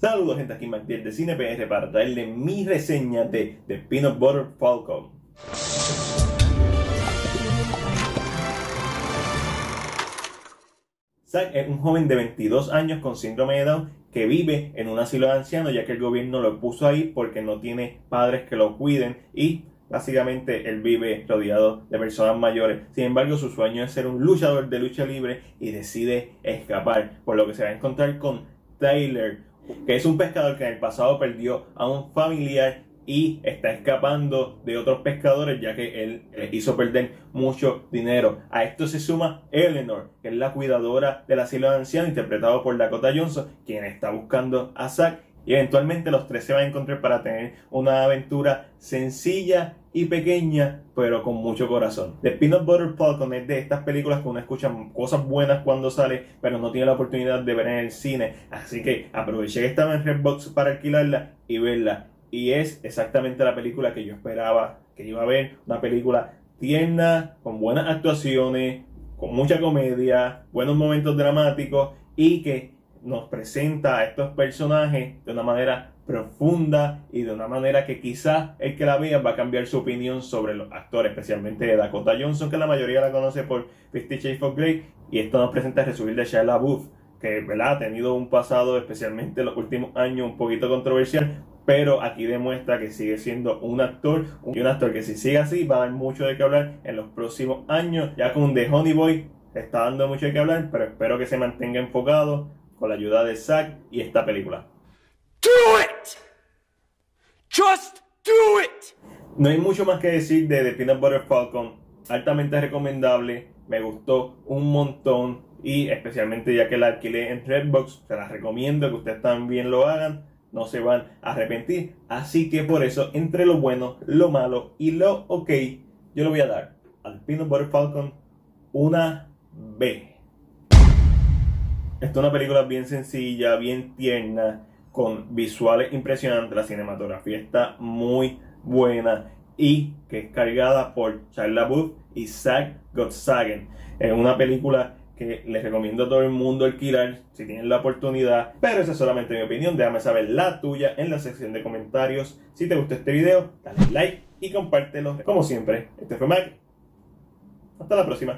Saludos gente, aquí Magdiel de CinePR para traerle mi reseña de The Peanut Butter Falcon. Zack es un joven de 22 años con síndrome de Down que vive en un asilo de ancianos ya que el gobierno lo puso ahí porque no tiene padres que lo cuiden y Básicamente él vive rodeado de personas mayores. Sin embargo, su sueño es ser un luchador de lucha libre y decide escapar. Por lo que se va a encontrar con Tyler, que es un pescador que en el pasado perdió a un familiar y está escapando de otros pescadores ya que él hizo perder mucho dinero. A esto se suma Eleanor, que es la cuidadora del asilo de ancianos, interpretado por Dakota Johnson, quien está buscando a Zack y eventualmente los tres se van a encontrar para tener una aventura sencilla y pequeña, pero con mucho corazón. The Peanut Butter Falcon es de estas películas que uno escucha cosas buenas cuando sale, pero no tiene la oportunidad de ver en el cine. Así que aproveché que estaba en Redbox para alquilarla y verla. Y es exactamente la película que yo esperaba que iba a ver. Una película tierna, con buenas actuaciones, con mucha comedia, buenos momentos dramáticos y que nos presenta a estos personajes de una manera profunda y de una manera que quizás el que la vea va a cambiar su opinión sobre los actores, especialmente de Dakota Johnson, que la mayoría la conoce por Fifty Shades of Grey, y esto nos presenta el resubir de Shia LaBeouf, que ¿verdad? ha tenido un pasado, especialmente en los últimos años, un poquito controversial, pero aquí demuestra que sigue siendo un actor y un actor que si sigue así va a dar mucho de qué hablar en los próximos años, ya con The Honey Boy está dando mucho de qué hablar, pero espero que se mantenga enfocado con la ayuda de Zack y esta película. Do it! Just do it! No hay mucho más que decir de The Peanut Butter Falcon. Altamente recomendable. Me gustó un montón. Y especialmente ya que la alquilé en Redbox, se la recomiendo que ustedes también lo hagan. No se van a arrepentir. Así que por eso, entre lo bueno, lo malo y lo ok, yo le voy a dar al Peanut Butter Falcon una B. Esta es una película bien sencilla, bien tierna, con visuales impresionantes. La cinematografía está muy buena y que es cargada por Charles LaBeouf y Zach Gottsagen. Es una película que les recomiendo a todo el mundo alquilar si tienen la oportunidad. Pero esa es solamente mi opinión. Déjame saber la tuya en la sección de comentarios. Si te gustó este video, dale like y compártelo. Como siempre, este fue Mac. Hasta la próxima.